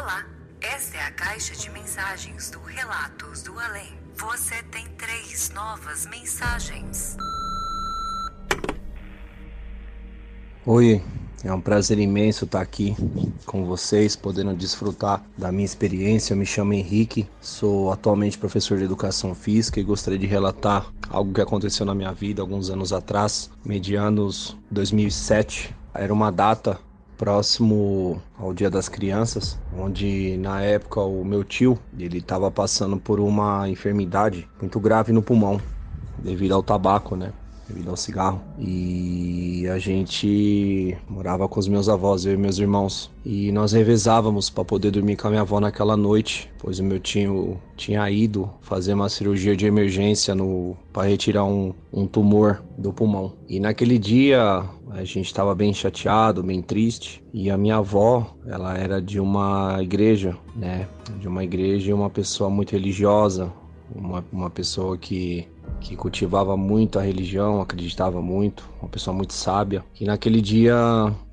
Olá, esta é a caixa de mensagens do Relatos do Além. Você tem três novas mensagens. Oi, é um prazer imenso estar aqui com vocês, podendo desfrutar da minha experiência. Eu me chamo Henrique, sou atualmente professor de educação física e gostaria de relatar algo que aconteceu na minha vida alguns anos atrás, medianos 2007. Era uma data próximo ao Dia das Crianças, onde na época o meu tio ele estava passando por uma enfermidade muito grave no pulmão devido ao tabaco, né? Devido ao cigarro. E a gente morava com os meus avós, eu e meus irmãos. E nós revezávamos para poder dormir com a minha avó naquela noite, pois o meu tio tinha ido fazer uma cirurgia de emergência no para retirar um, um tumor do pulmão. E naquele dia a gente estava bem chateado, bem triste. E a minha avó, ela era de uma igreja, né? De uma igreja e uma pessoa muito religiosa, uma, uma pessoa que que cultivava muito a religião, acreditava muito, uma pessoa muito sábia. E naquele dia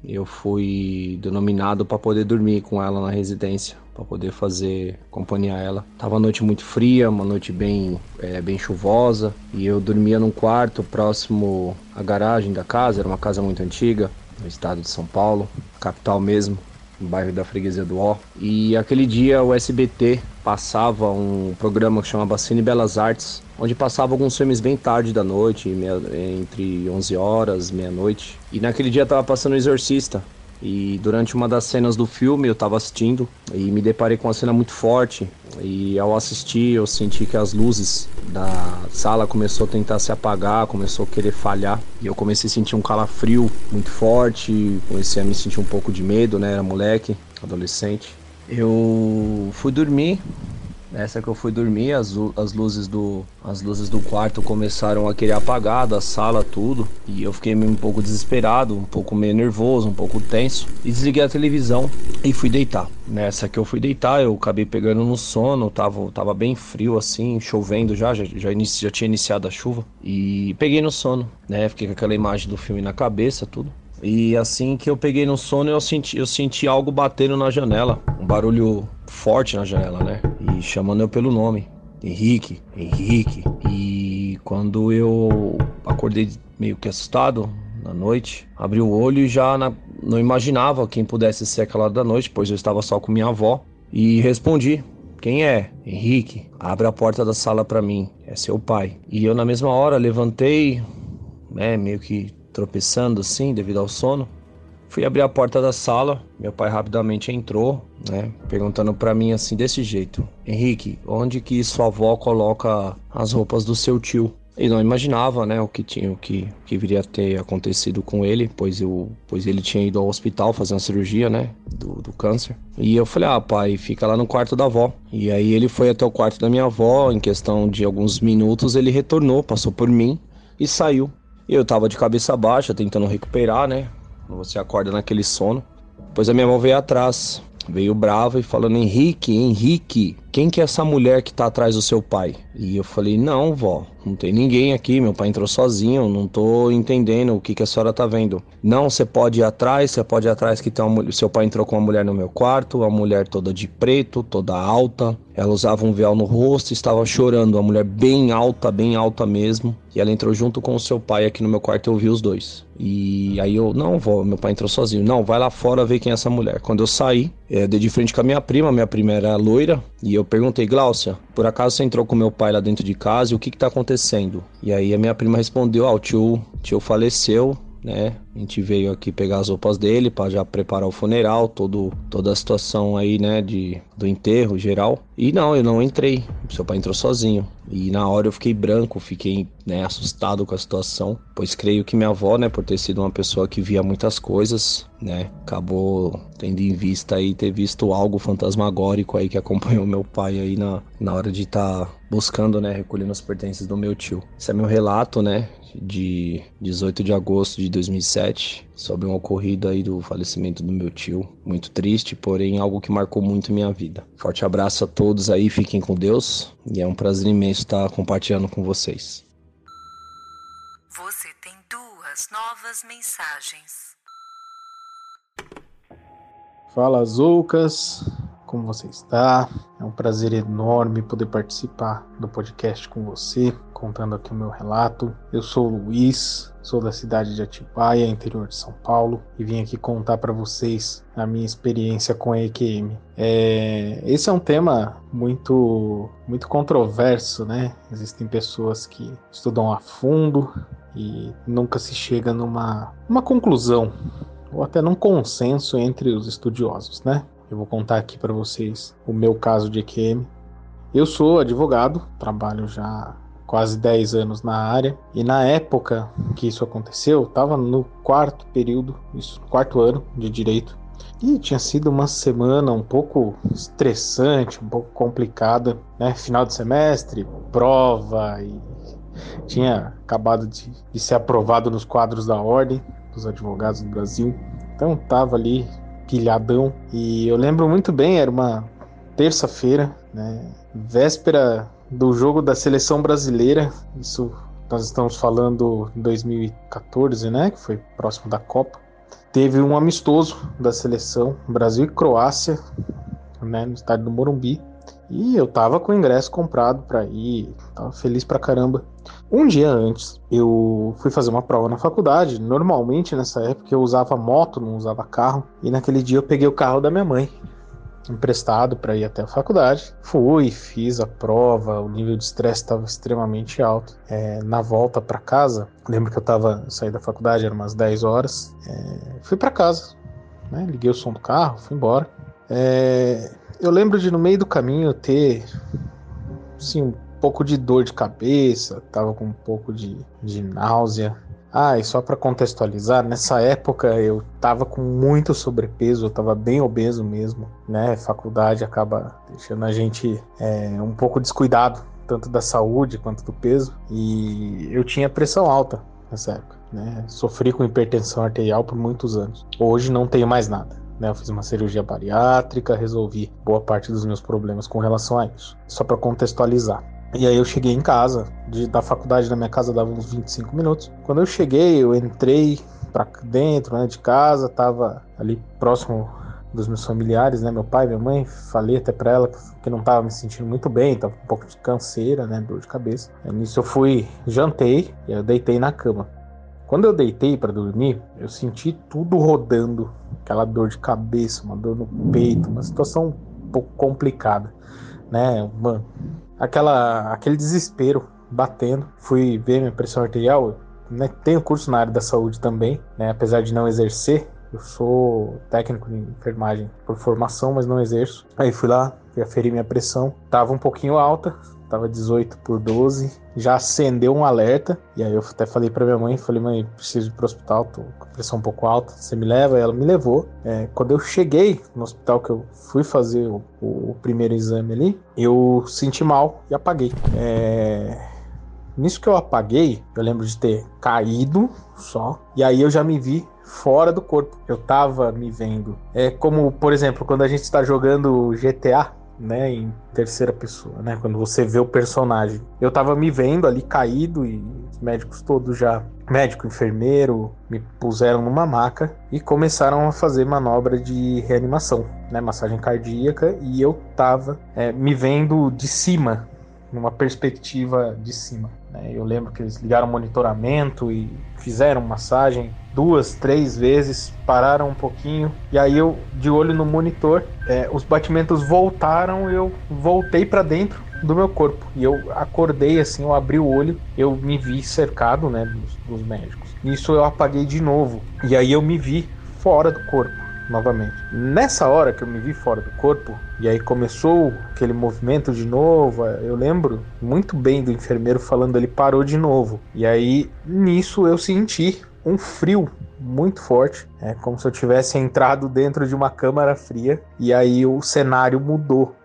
eu fui denominado para poder dormir com ela na residência, para poder fazer companhia a ela. Tava uma noite muito fria, uma noite bem, é, bem chuvosa, e eu dormia num quarto próximo à garagem da casa, era uma casa muito antiga, no estado de São Paulo, capital mesmo no bairro da Freguesia do Ó. E aquele dia o SBT passava um programa que chamava Cine Belas Artes, onde passava alguns filmes bem tarde da noite, meia, entre 11 horas, meia-noite. E naquele dia tava passando o Exorcista. E durante uma das cenas do filme eu estava assistindo e me deparei com uma cena muito forte. E ao assistir eu senti que as luzes da sala começou a tentar se apagar, começou a querer falhar. E eu comecei a sentir um calafrio muito forte, comecei a me sentir um pouco de medo, né? Era moleque, adolescente. Eu fui dormir Nessa que eu fui dormir, as, as, luzes do, as luzes do quarto começaram a querer apagar, da sala, tudo. E eu fiquei um pouco desesperado, um pouco meio nervoso, um pouco tenso. E desliguei a televisão e fui deitar. Nessa que eu fui deitar, eu acabei pegando no sono, tava, tava bem frio assim, chovendo já, já, já, já tinha iniciado a chuva. E peguei no sono, né? Fiquei com aquela imagem do filme na cabeça, tudo. E assim que eu peguei no sono, eu senti, eu senti algo batendo na janela. Um barulho forte na janela, né? Chamando eu pelo nome. Henrique, Henrique. E quando eu acordei meio que assustado na noite, abri o olho e já na, não imaginava quem pudesse ser aquela da noite, pois eu estava só com minha avó. E respondi: Quem é? Henrique, abre a porta da sala para mim, é seu pai. E eu, na mesma hora, levantei, né, meio que tropeçando assim, devido ao sono. Fui abrir a porta da sala, meu pai rapidamente entrou, né, perguntando para mim assim desse jeito: "Henrique, onde que sua avó coloca as roupas do seu tio?" E não imaginava, né, o que tinha, o que, que viria a ter acontecido com ele, pois eu, pois ele tinha ido ao hospital fazer uma cirurgia, né, do, do câncer. E eu falei: "Ah, pai, fica lá no quarto da avó". E aí ele foi até o quarto da minha avó, em questão de alguns minutos ele retornou, passou por mim e saiu. Eu tava de cabeça baixa, tentando recuperar, né? Você acorda naquele sono. Depois a minha mão veio atrás, veio brava e falando: Henrique, Henrique, quem que é essa mulher que tá atrás do seu pai? E eu falei: Não, vó, não tem ninguém aqui. Meu pai entrou sozinho, não tô entendendo o que, que a senhora tá vendo. Não, você pode ir atrás, você pode ir atrás que tem uma, seu pai entrou com uma mulher no meu quarto, uma mulher toda de preto, toda alta. Ela usava um véu no rosto, estava chorando, uma mulher bem alta, bem alta mesmo. E ela entrou junto com o seu pai aqui no meu quarto eu vi os dois. E aí eu, não, vó, meu pai entrou sozinho. Não, vai lá fora ver quem é essa mulher. Quando eu saí, é, dei de frente com a minha prima, minha prima era loira, e eu perguntei, Gláucia, por acaso você entrou com meu pai lá dentro de casa e o que que tá acontecendo? E aí a minha prima respondeu, ah, o tio, tio faleceu né? A gente veio aqui pegar as roupas dele para já preparar o funeral, todo, toda a situação aí, né, de, do enterro geral. E não, eu não entrei. Seu pai entrou sozinho. E na hora eu fiquei branco, fiquei né, assustado com a situação, pois creio que minha avó, né, por ter sido uma pessoa que via muitas coisas, né, acabou tendo em vista aí ter visto algo fantasmagórico aí que acompanhou meu pai aí na, na hora de estar tá buscando, né, recolhendo os pertences do meu tio. Esse é meu relato, né, de 18 de agosto de 2007 sobre um ocorrido aí do falecimento do meu tio. Muito triste, porém algo que marcou muito minha vida. Forte abraço a todos aí, fiquem com Deus e é um prazer imenso estar compartilhando com vocês. Você tem duas novas mensagens. Fala, Zoucas como você está. É um prazer enorme poder participar do podcast com você, contando aqui o meu relato. Eu sou o Luiz, sou da cidade de Atibaia, interior de São Paulo, e vim aqui contar para vocês a minha experiência com a EQM. É, esse é um tema muito, muito controverso, né? Existem pessoas que estudam a fundo e nunca se chega numa uma conclusão ou até num consenso entre os estudiosos, né? Eu vou contar aqui para vocês o meu caso de EQM. Eu sou advogado, trabalho já quase 10 anos na área e na época que isso aconteceu, estava no quarto período, isso, quarto ano de direito. E tinha sido uma semana um pouco estressante, um pouco complicada, né? Final de semestre, prova e tinha acabado de, de ser aprovado nos quadros da ordem dos advogados do Brasil. Então tava ali pilhadão. E eu lembro muito bem, era uma terça-feira, né? Véspera do jogo da seleção brasileira. Isso nós estamos falando em 2014, né? Que foi próximo da Copa. Teve um amistoso da seleção Brasil e Croácia, né? No estádio do Morumbi. E eu tava com o ingresso comprado para ir, tava feliz pra caramba. Um dia antes, eu fui fazer uma prova na faculdade. Normalmente nessa época eu usava moto, não usava carro. E naquele dia eu peguei o carro da minha mãe, emprestado para ir até a faculdade. Fui, fiz a prova, o nível de estresse estava extremamente alto. É, na volta para casa, lembro que eu tava saí da faculdade, eram umas 10 horas. É, fui para casa, né? liguei o som do carro, fui embora. É, eu lembro de no meio do caminho ter assim, um pouco de dor de cabeça, tava com um pouco de, de náusea. Ah, e só para contextualizar, nessa época eu tava com muito sobrepeso, eu tava bem obeso mesmo, né? Faculdade acaba deixando a gente é, um pouco descuidado, tanto da saúde quanto do peso. E eu tinha pressão alta nessa época, né? Sofri com hipertensão arterial por muitos anos. Hoje não tenho mais nada. Né, eu fiz uma cirurgia bariátrica, resolvi boa parte dos meus problemas com relação a isso. Só para contextualizar. E aí eu cheguei em casa, de, da faculdade da minha casa dava uns 25 minutos. Quando eu cheguei, eu entrei para dentro né, de casa, tava ali próximo dos meus familiares, né, meu pai, minha mãe, falei até para ela que não tava me sentindo muito bem, tava com um pouco de canseira, né, dor de cabeça. Aí, nisso eu fui, jantei e eu deitei na cama. Quando eu deitei para dormir, eu senti tudo rodando, aquela dor de cabeça, uma dor no peito, uma situação um pouco complicada, né? Uma, aquela, aquele desespero batendo. Fui ver minha pressão arterial, né? Tenho curso na área da saúde também, né? Apesar de não exercer, eu sou técnico de enfermagem por formação, mas não exerço. Aí fui lá, fui aferir minha pressão, tava um pouquinho alta, tava 18 por 12, já acendeu um alerta, e aí eu até falei para minha mãe, falei, mãe, preciso ir pro hospital, tô com pressão um pouco alta, você me leva? E ela me levou. É, quando eu cheguei no hospital que eu fui fazer o, o primeiro exame ali, eu senti mal e apaguei. É... Nisso que eu apaguei, eu lembro de ter caído só, e aí eu já me vi fora do corpo. Eu tava me vendo. É como, por exemplo, quando a gente está jogando GTA, né, em terceira pessoa, né, quando você vê o personagem. Eu tava me vendo ali caído e os médicos todos já, médico, enfermeiro, me puseram numa maca e começaram a fazer manobra de reanimação, né, massagem cardíaca e eu tava é, me vendo de cima, numa perspectiva de cima. Né? Eu lembro que eles ligaram monitoramento e fizeram massagem duas, três vezes, pararam um pouquinho e aí eu de olho no monitor, é, os batimentos voltaram, eu voltei para dentro do meu corpo. E eu acordei assim, eu abri o olho, eu me vi cercado, né, dos, dos médicos. Nisso eu apaguei de novo. E aí eu me vi fora do corpo novamente. Nessa hora que eu me vi fora do corpo, e aí começou aquele movimento de novo, eu lembro muito bem do enfermeiro falando ele parou de novo. E aí nisso eu senti um frio muito forte, é como se eu tivesse entrado dentro de uma câmara fria e aí o cenário mudou.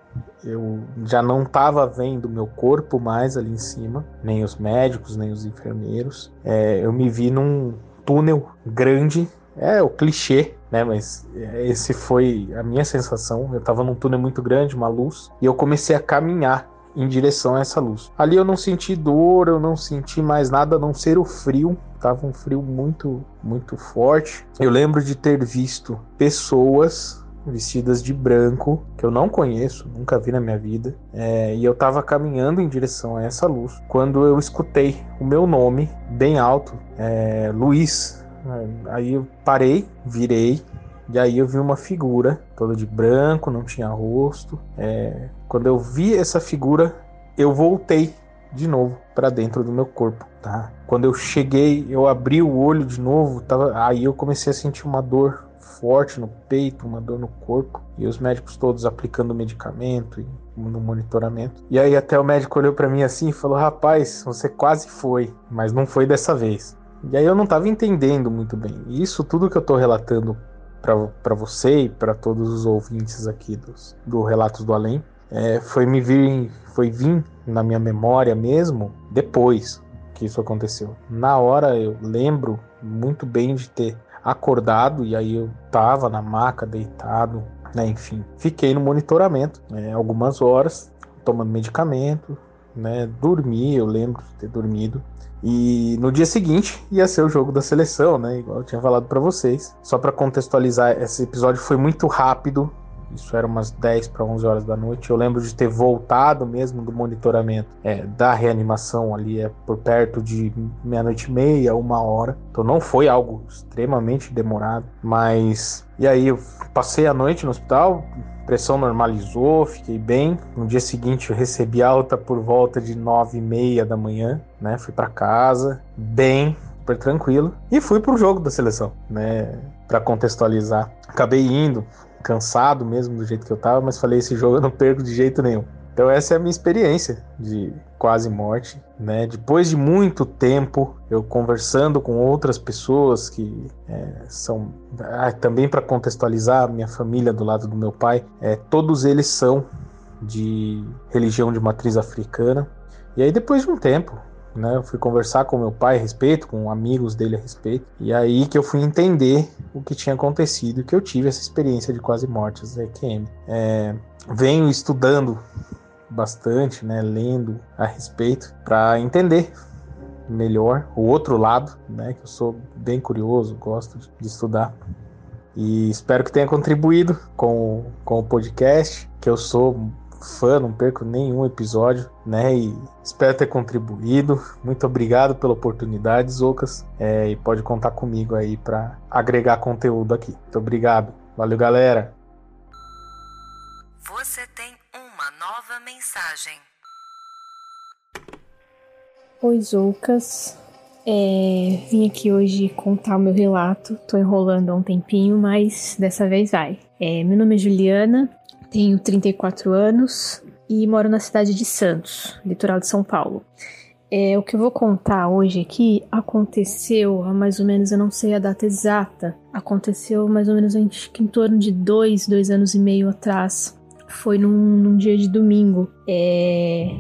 Eu já não estava vendo meu corpo mais ali em cima, nem os médicos, nem os enfermeiros. É, eu me vi num túnel grande, é o clichê, né? Mas esse foi a minha sensação. Eu estava num túnel muito grande, uma luz, e eu comecei a caminhar em direção a essa luz. Ali eu não senti dor, eu não senti mais nada a não ser o frio. Tava um frio muito, muito forte. Eu lembro de ter visto pessoas vestidas de branco, que eu não conheço, nunca vi na minha vida. É, e eu tava caminhando em direção a essa luz quando eu escutei o meu nome bem alto, é, Luiz. Aí eu parei, virei, e aí eu vi uma figura toda de branco, não tinha rosto. É, quando eu vi essa figura, eu voltei de novo para dentro do meu corpo, tá? Quando eu cheguei, eu abri o olho de novo, tava, aí eu comecei a sentir uma dor forte no peito, uma dor no corpo, e os médicos todos aplicando medicamento e no monitoramento. E aí até o médico olhou para mim assim e falou: "Rapaz, você quase foi, mas não foi dessa vez". E aí eu não estava entendendo muito bem. Isso tudo que eu estou relatando para você e para todos os ouvintes aqui dos, do Relatos do Além é, foi me vir, foi vir na minha memória mesmo depois que isso aconteceu. Na hora eu lembro muito bem de ter acordado e aí eu tava na maca deitado, né, enfim, fiquei no monitoramento né, algumas horas tomando medicamento, né, dormi, eu lembro de ter dormido e no dia seguinte ia ser o jogo da seleção, né? Igual eu tinha falado para vocês. Só para contextualizar, esse episódio foi muito rápido. Isso era umas 10 para 11 horas da noite. Eu lembro de ter voltado mesmo do monitoramento é, da reanimação ali é por perto de meia-noite e meia, uma hora. Então não foi algo extremamente demorado. Mas. E aí eu passei a noite no hospital, pressão normalizou, fiquei bem. No dia seguinte eu recebi alta por volta de nove e meia da manhã, né? Fui para casa, bem, super tranquilo e fui pro jogo da seleção, né? Para contextualizar, acabei indo, cansado mesmo do jeito que eu tava, mas falei esse jogo eu não perco de jeito nenhum. Então essa é a minha experiência de quase morte, né? Depois de muito tempo, eu conversando com outras pessoas que é, são ah, também para contextualizar minha família do lado do meu pai, é, todos eles são de religião de matriz africana. E aí depois de um tempo, né, eu fui conversar com meu pai a respeito, com amigos dele a respeito, e aí que eu fui entender o que tinha acontecido, que eu tive essa experiência de quase mortes da EQM. É, venho estudando bastante, né, lendo a respeito para entender melhor o outro lado, né, que eu sou bem curioso, gosto de, estudar. E espero que tenha contribuído com, com o podcast, que eu sou fã, não perco nenhum episódio, né? E espero ter contribuído. Muito obrigado pela oportunidade, Zocas. É, e pode contar comigo aí para agregar conteúdo aqui. Muito obrigado. Valeu, galera. Você tem uma nova mensagem. Oi, Zoucas. É, vim aqui hoje contar o meu relato. Tô enrolando há um tempinho, mas dessa vez vai. É, meu nome é Juliana, tenho 34 anos e moro na cidade de Santos, litoral de São Paulo. É, o que eu vou contar hoje aqui aconteceu há mais ou menos, eu não sei a data exata, aconteceu mais ou menos em, torno de dois, dois anos e meio atrás. Foi num, num dia de domingo. É,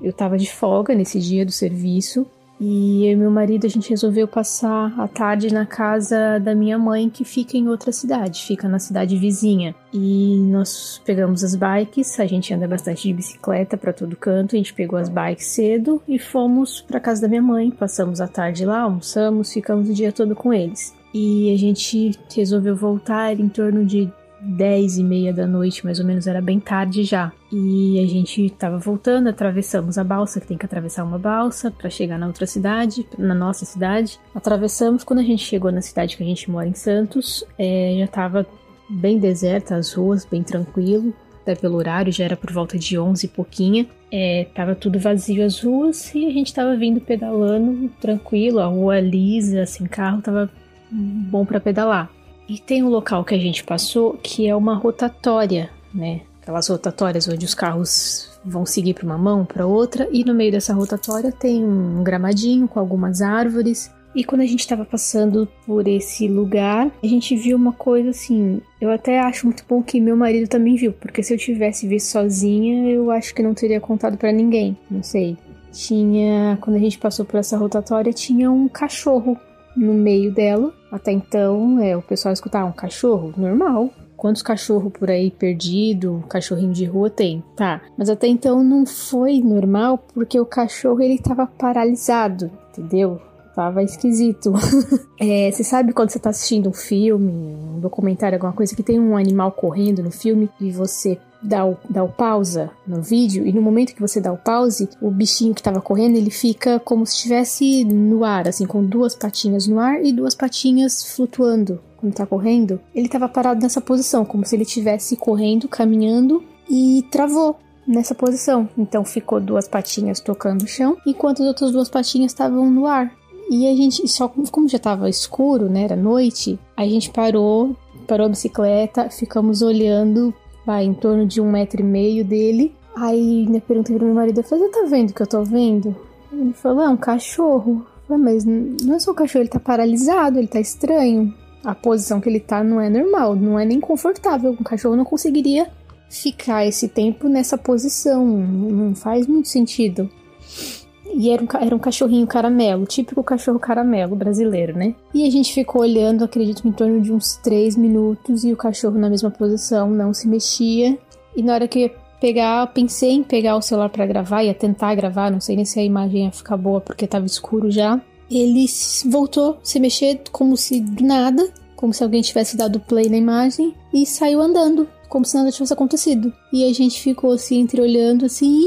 eu tava de folga nesse dia do serviço e eu e meu marido a gente resolveu passar a tarde na casa da minha mãe, que fica em outra cidade, fica na cidade vizinha. E nós pegamos as bikes, a gente anda bastante de bicicleta para todo canto, a gente pegou as bikes cedo e fomos para casa da minha mãe. Passamos a tarde lá, almoçamos, ficamos o dia todo com eles. E a gente resolveu voltar em torno de 10 e meia da noite, mais ou menos, era bem tarde já. E a gente tava voltando, atravessamos a balsa, que tem que atravessar uma balsa para chegar na outra cidade, na nossa cidade. Atravessamos, quando a gente chegou na cidade que a gente mora em Santos, é, já tava bem deserta as ruas, bem tranquilo, até pelo horário, já era por volta de 11 e pouquinha. É, tava tudo vazio as ruas e a gente tava vindo pedalando tranquilo, a rua lisa, assim, carro tava bom para pedalar. E tem um local que a gente passou que é uma rotatória, né? Aquelas rotatórias onde os carros vão seguir para uma mão, para outra, e no meio dessa rotatória tem um gramadinho com algumas árvores. E quando a gente estava passando por esse lugar, a gente viu uma coisa assim. Eu até acho muito bom que meu marido também viu, porque se eu tivesse visto sozinha, eu acho que não teria contado para ninguém. Não sei. Tinha, quando a gente passou por essa rotatória, tinha um cachorro no meio dela. Até então, é, o pessoal escutava um cachorro normal, Quantos cachorros por aí perdido, cachorrinho de rua tem? Tá. Mas até então não foi normal porque o cachorro ele tava paralisado, entendeu? Tava esquisito. é, você sabe quando você tá assistindo um filme, um documentário, alguma coisa que tem um animal correndo no filme e você dá o, dá o pausa no vídeo e no momento que você dá o pause, o bichinho que tava correndo, ele fica como se estivesse no ar, assim, com duas patinhas no ar e duas patinhas flutuando quando tá correndo. Ele tava parado nessa posição, como se ele estivesse correndo, caminhando e travou nessa posição. Então ficou duas patinhas tocando o chão, enquanto as outras duas patinhas estavam no ar. E a gente, só como já tava escuro, né, era noite, a gente parou, parou a bicicleta, ficamos olhando vai, em torno de um metro e meio dele. Aí né, perguntei pro meu marido, eu falei, você tá vendo o que eu tô vendo? Ele falou, é um cachorro. Eu falei, mas não é só um cachorro, ele tá paralisado, ele tá estranho. A posição que ele tá não é normal, não é nem confortável. Um cachorro não conseguiria ficar esse tempo nessa posição, não faz muito sentido. E era um, era um cachorrinho caramelo, típico cachorro caramelo brasileiro, né? E a gente ficou olhando, acredito, em torno de uns 3 minutos e o cachorro na mesma posição, não se mexia. E na hora que eu ia pegar, pensei em pegar o celular para gravar, ia tentar gravar, não sei nem se a imagem ia ficar boa porque tava escuro já. Ele voltou a se mexer como se do nada, como se alguém tivesse dado play na imagem e saiu andando, como se nada tivesse acontecido. E a gente ficou assim, entre olhando assim,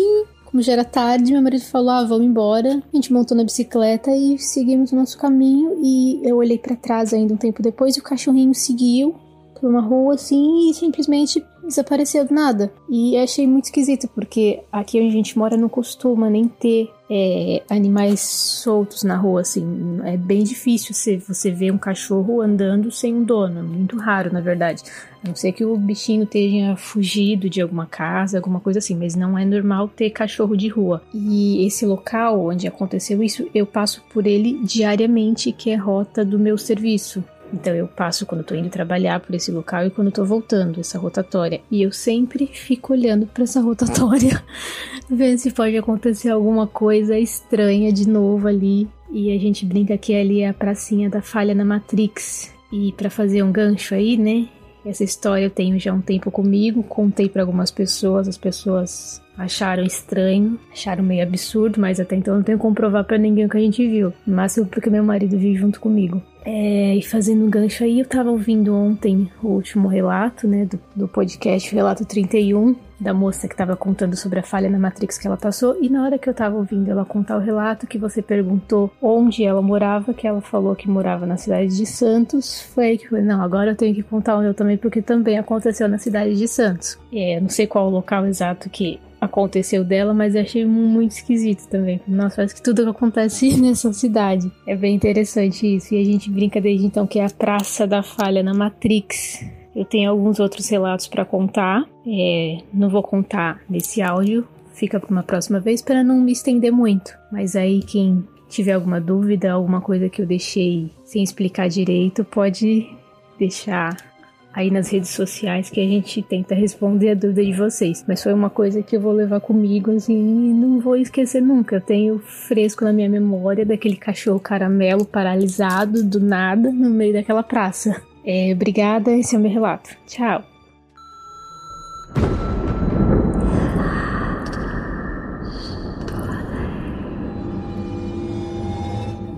como já era tarde, meu marido falou: ah, vamos embora. A gente montou na bicicleta e seguimos o nosso caminho. E eu olhei para trás ainda um tempo depois e o cachorrinho seguiu por uma rua assim e simplesmente desapareceu do nada. E achei muito esquisito, porque aqui onde a gente mora não costuma nem ter é, animais soltos na rua, assim. É bem difícil você, você ver um cachorro andando sem um dono. É muito raro, na verdade. A não ser que o bichinho tenha fugido de alguma casa, alguma coisa assim, mas não é normal ter cachorro de rua. E esse local onde aconteceu isso, eu passo por ele diariamente, que é rota do meu serviço. Então eu passo quando estou indo trabalhar por esse local e quando estou voltando, essa rotatória. E eu sempre fico olhando para essa rotatória, vendo se pode acontecer alguma coisa estranha de novo ali. E a gente brinca que ali é a pracinha da falha na Matrix. E para fazer um gancho aí, né? Essa história eu tenho já um tempo comigo, contei para algumas pessoas, as pessoas acharam estranho, acharam meio absurdo, mas até então não tenho como provar para ninguém o que a gente viu. No máximo porque meu marido vive junto comigo. É, e fazendo um gancho aí, eu tava ouvindo ontem o último relato, né, do, do podcast, o relato 31, da moça que tava contando sobre a falha na Matrix que ela passou, e na hora que eu tava ouvindo ela contar o relato, que você perguntou onde ela morava, que ela falou que morava na cidade de Santos, foi aí que eu falei, não, agora eu tenho que contar o meu também, porque também aconteceu na cidade de Santos. É, não sei qual o local exato que aconteceu dela, mas achei muito esquisito também. Nossa, parece que tudo acontece nessa cidade. É bem interessante isso. E a gente brinca desde então que é a Praça da Falha na Matrix. Eu tenho alguns outros relatos para contar. É, não vou contar nesse áudio, fica para uma próxima vez para não me estender muito. Mas aí quem tiver alguma dúvida, alguma coisa que eu deixei sem explicar direito, pode deixar aí nas redes sociais que a gente tenta responder a dúvida de vocês. Mas foi uma coisa que eu vou levar comigo, assim, e não vou esquecer nunca. Eu tenho fresco na minha memória daquele cachorro caramelo paralisado do nada no meio daquela praça. É, obrigada, esse é o meu relato. Tchau.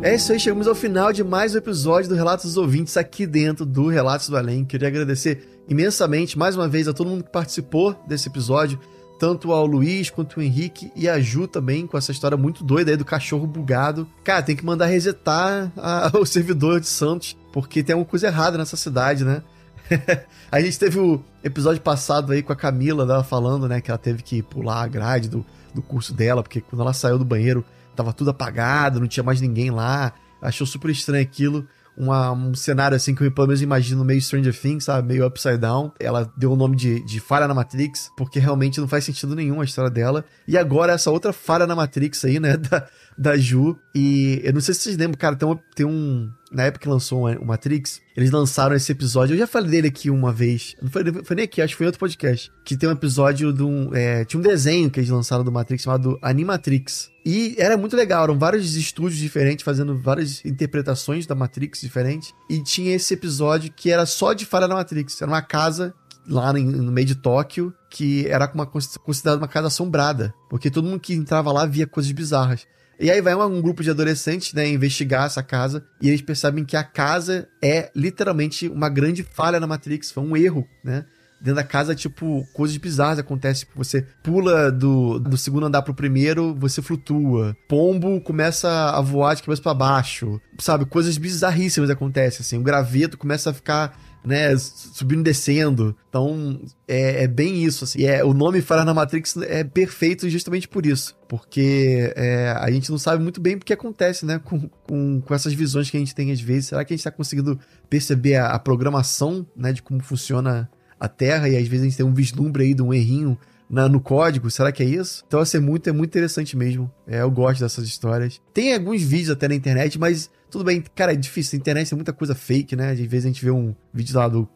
É isso aí, chegamos ao final de mais um episódio do Relatos dos Ouvintes aqui dentro do Relatos do Além. Queria agradecer imensamente mais uma vez a todo mundo que participou desse episódio, tanto ao Luiz quanto ao Henrique e a Ju também, com essa história muito doida aí do cachorro bugado. Cara, tem que mandar resetar a, o servidor de Santos, porque tem alguma coisa errada nessa cidade, né? a gente teve o episódio passado aí com a Camila, dela falando, né, que ela teve que pular a grade do, do curso dela, porque quando ela saiu do banheiro, tava tudo apagado, não tinha mais ninguém lá. Achou super estranho aquilo uma, um cenário assim que eu pelo menos imagino meio Stranger Things, sabe? Meio upside down. Ela deu o nome de, de falha na Matrix, porque realmente não faz sentido nenhum a história dela. E agora essa outra falha na Matrix aí, né? Da, da Ju. E eu não sei se vocês lembram, cara, tem, uma, tem um. Na época que lançou o Matrix, eles lançaram esse episódio. Eu já falei dele aqui uma vez. Não foi, foi nem aqui, acho que foi em outro podcast. Que tem um episódio de um. É, tinha um desenho que eles lançaram do Matrix chamado Animatrix. E era muito legal, eram vários estúdios diferentes fazendo várias interpretações da Matrix diferentes. E tinha esse episódio que era só de falha na Matrix. Era uma casa lá no meio de Tóquio que era uma, considerada uma casa assombrada. Porque todo mundo que entrava lá via coisas bizarras. E aí vai um grupo de adolescentes, né, investigar essa casa e eles percebem que a casa é literalmente uma grande falha na Matrix, foi um erro, né? Dentro da casa, tipo, coisas bizarras acontecem. Tipo, você pula do, do segundo andar pro primeiro, você flutua. Pombo começa a voar de cabeça para baixo. Sabe? Coisas bizarríssimas acontecem, assim. O graveto começa a ficar né, subindo e descendo. Então, é, é bem isso, assim. É, o nome Falha na Matrix é perfeito justamente por isso. Porque é, a gente não sabe muito bem o que acontece, né, com, com, com, essas visões que a gente tem às vezes. Será que a gente está conseguindo perceber a, a, programação, né, de como funciona a Terra e às vezes a gente tem um vislumbre aí de um errinho na, no código, será que é isso? Então, assim, é muito, é muito interessante mesmo. É, eu gosto dessas histórias. Tem alguns vídeos até na internet, mas tudo bem, cara, é difícil. Na internet tem muita coisa fake, né? Às vezes a gente vê um vídeo lá do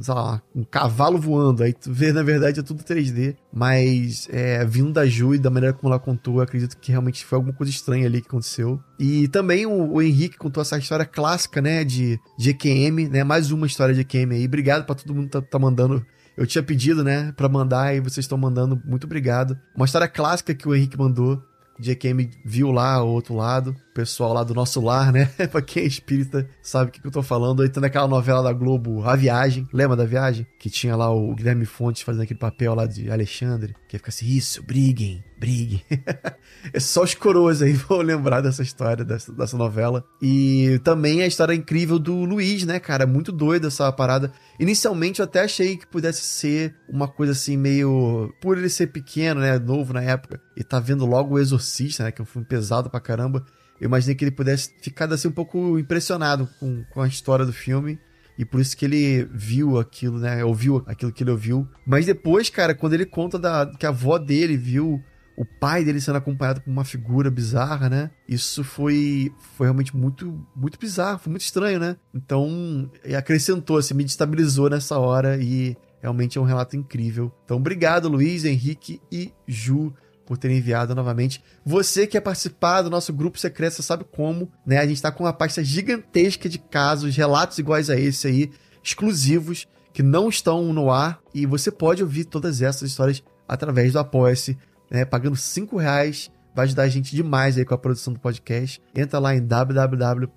sei lá, um cavalo voando. Aí tu vê, na verdade, é tudo 3D. Mas é, vindo da Ju e da maneira como ela contou, acredito que realmente foi alguma coisa estranha ali que aconteceu. E também o, o Henrique contou essa história clássica, né? De, de EQM, né? Mais uma história de EQM aí. Obrigado pra todo mundo que tá, tá mandando eu tinha pedido, né, para mandar e vocês estão mandando. Muito obrigado. Uma história clássica que o Henrique mandou. JKM viu lá o outro lado, o pessoal lá do nosso lar, né? pra quem é espírita sabe o que, que eu tô falando. Aí tem aquela novela da Globo, A Viagem. Lembra da Viagem? Que tinha lá o Guilherme Fontes fazendo aquele papel lá de Alexandre. Que fica assim, isso, briguem, briguem. é só os coroas aí vão lembrar dessa história, dessa, dessa novela. E também a história incrível do Luiz, né, cara? Muito doida essa parada. Inicialmente eu até achei que pudesse ser uma coisa assim, meio. Por ele ser pequeno, né? Novo na época. E tá vendo logo o Exorcista, né? Que é um filme pesado pra caramba. Eu imaginei que ele pudesse ficar assim um pouco impressionado com, com a história do filme. E por isso que ele viu aquilo, né? Ouviu aquilo que ele ouviu. Mas depois, cara, quando ele conta da, que a avó dele viu o pai dele sendo acompanhado por uma figura bizarra, né? Isso foi, foi realmente muito, muito bizarro, foi muito estranho, né? Então, acrescentou, assim, me destabilizou nessa hora e realmente é um relato incrível. Então, obrigado, Luiz, Henrique e Ju por terem enviado novamente. Você que quer participar do nosso grupo secreto, você sabe como, né? A gente tá com uma pasta gigantesca de casos, relatos iguais a esse aí, exclusivos, que não estão no ar, e você pode ouvir todas essas histórias através do Apoia-se né, pagando 5 reais, vai ajudar a gente demais aí com a produção do podcast. Entra lá em www.apoia.se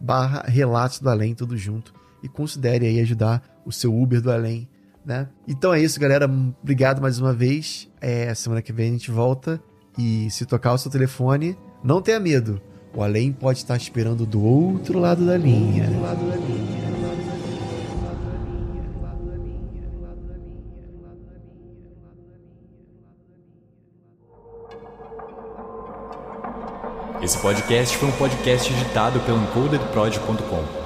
barra Relatos do Além, tudo junto. E considere aí ajudar o seu Uber do Além, né? Então é isso, galera. Obrigado mais uma vez. É, semana que vem a gente volta. E se tocar o seu telefone, não tenha medo. O Além pode estar esperando do outro lado da linha. Do outro lado da linha. Podcast foi um podcast editado pelo encodedprod.com.